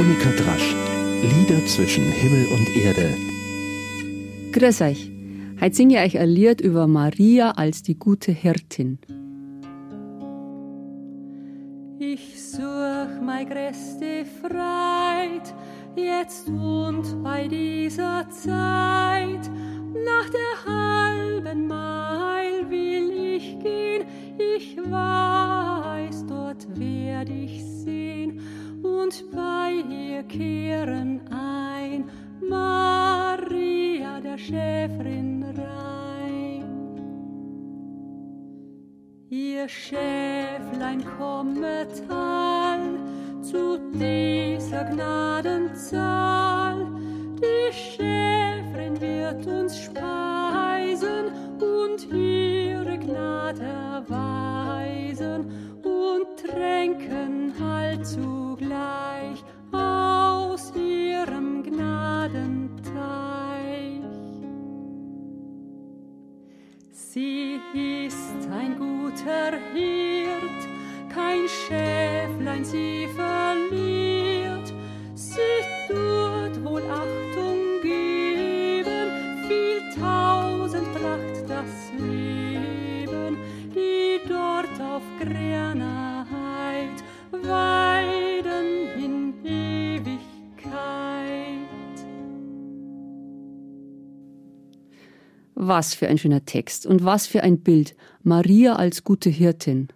Monika Drasch. Lieder zwischen Himmel und Erde. Grüß euch. Heute singe ich euch ein Lied über Maria als die gute Hirtin. Ich such mein größte Freit, jetzt und bei dieser Zeit. Nach der halben Meil will ich gehen, ich weiß, dort werd ich kehren ein, Maria der Schäferin rein. Ihr Schäflein kommet all zu dieser Gnadenzahl, die Schäferin wird uns speisen und ihre Gnade erweisen und tränken halt zugleich Sie ist ein guter Hirt, kein Schäflein sie verliert. Sie tut wohl Achtung geben, viel tausend bracht das Leben, die dort auf grüner Was für ein schöner Text und was für ein Bild. Maria als gute Hirtin.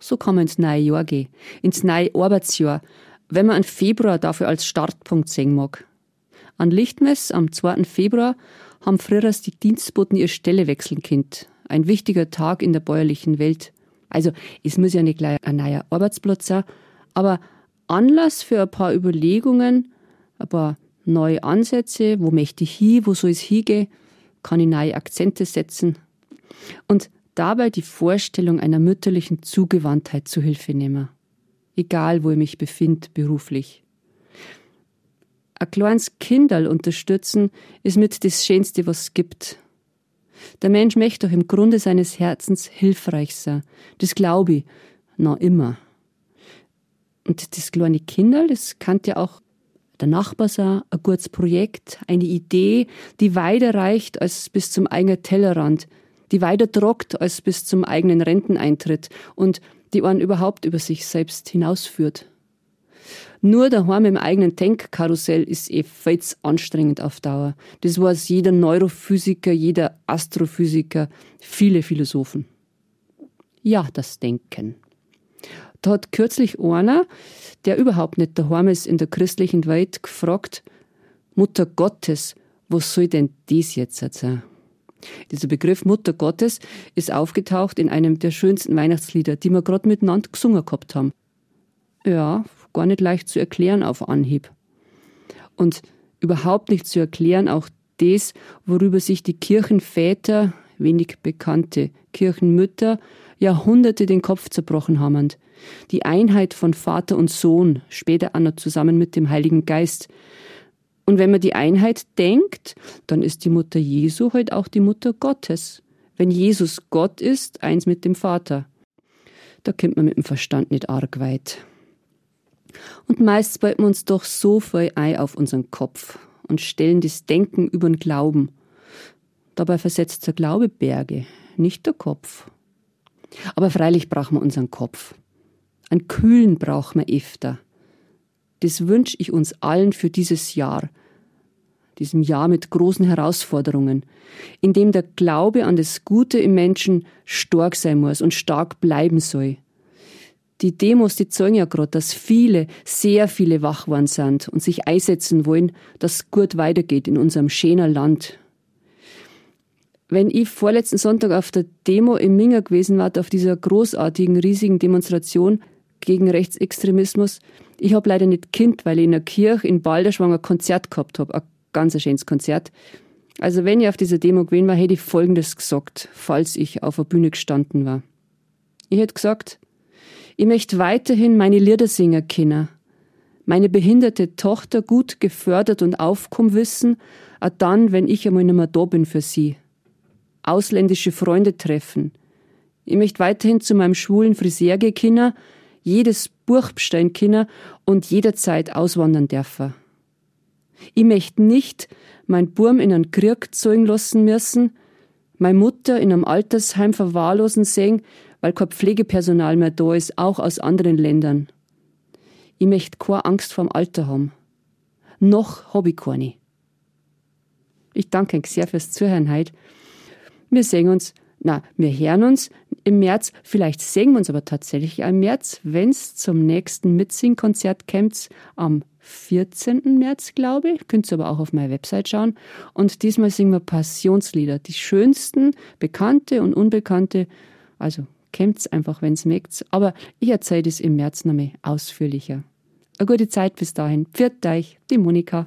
So kann man ins neue Jahr gehen, ins neue Arbeitsjahr, wenn man einen Februar dafür als Startpunkt sehen mag. An Lichtmess am 2. Februar haben früher die Dienstboten ihre Stelle wechseln können. Ein wichtiger Tag in der bäuerlichen Welt. Also, es muss ja nicht gleich ein neuer Arbeitsplatz sein, aber Anlass für ein paar Überlegungen, ein paar neue Ansätze, wo möchte ich hin, wo soll es hingehen, kann ich neue Akzente setzen und dabei die Vorstellung einer mütterlichen Zugewandtheit zu Hilfe nehmen. Egal, wo ich mich befinde beruflich. Ein kleines Kinderl unterstützen ist mit das Schönste, was es gibt. Der Mensch möchte doch im Grunde seines Herzens hilfreich sein. Das glaube ich noch immer. Und das kleine Kinderl, das kann ja auch der Nachbar sein, ein gutes Projekt, eine Idee, die weiter reicht als bis zum eigenen Tellerrand, die weiter trockt als bis zum eigenen Renteneintritt und die einen überhaupt über sich selbst hinausführt. Nur daheim im eigenen Denkkarussell ist eh viel anstrengend auf Dauer. Das weiß jeder Neurophysiker, jeder Astrophysiker, viele Philosophen. Ja, das Denken. Da hat kürzlich einer, der überhaupt nicht daheim ist in der christlichen Welt, gefragt, Mutter Gottes, was soll denn das jetzt sein? Dieser Begriff Mutter Gottes ist aufgetaucht in einem der schönsten Weihnachtslieder, die wir gerade miteinander gesungen gehabt haben. Ja, gar nicht leicht zu erklären auf Anhieb. Und überhaupt nicht zu erklären auch das, worüber sich die Kirchenväter, wenig bekannte Kirchenmütter, Jahrhunderte den Kopf zerbrochen haben. Die Einheit von Vater und Sohn, später noch zusammen mit dem Heiligen Geist. Und wenn man die Einheit denkt, dann ist die Mutter Jesu halt auch die Mutter Gottes. Wenn Jesus Gott ist, eins mit dem Vater. Da kommt man mit dem Verstand nicht arg weit. Und meist balten wir uns doch so viel ein auf unseren Kopf und stellen das Denken über den Glauben. Dabei versetzt der Glaube Berge, nicht der Kopf. Aber freilich brauchen wir unseren Kopf. Einen kühlen brauchen wir öfter. Das wünsche ich uns allen für dieses Jahr, diesem Jahr mit großen Herausforderungen, in dem der Glaube an das Gute im Menschen stark sein muss und stark bleiben soll. Die Demos, die zeigen ja gerade, dass viele, sehr viele wach waren sind und sich einsetzen wollen, dass es gut weitergeht in unserem schönen Land. Wenn ich vorletzten Sonntag auf der Demo im Minger gewesen war, auf dieser großartigen, riesigen Demonstration gegen Rechtsextremismus, ich habe leider nicht Kind, weil ich in der Kirche in Balderschwang ein Konzert gehabt habe, ein ganz schönes Konzert. Also wenn ich auf dieser Demo gewesen war, hätte ich Folgendes gesagt, falls ich auf der Bühne gestanden war. Ich hätte gesagt, ich möchte weiterhin meine Lieder singen können, meine behinderte Tochter gut gefördert und aufkommen wissen, auch dann, wenn ich einmal nicht mehr da bin für sie. Ausländische Freunde treffen. Ich möchte weiterhin zu meinem schwulen Friseur gehen können, jedes Buch bestellen können und jederzeit auswandern dürfen. Ich möchte nicht mein Burm in einen Krieg zeugen lassen müssen, meine Mutter in einem Altersheim verwahrlosen sehen, weil kein Pflegepersonal mehr da ist, auch aus anderen Ländern. Ich möchte keine Angst vorm Alter haben. Noch hab ich keine. Ich danke euch sehr fürs Zuhören heute. Wir sehen uns, na, wir hören uns im März, vielleicht singen wir uns aber tatsächlich im März, wenn's zum nächsten Mitsing-Konzert kommt, am 14. März, glaube ich. Könnt ihr aber auch auf meiner Website schauen. Und diesmal singen wir Passionslieder, die schönsten, bekannte und unbekannte. Also kämmt's einfach, wenn's mögt. Aber ich erzähle das im März noch mehr ausführlicher. Eine gute Zeit bis dahin. Pfiat euch, die Monika.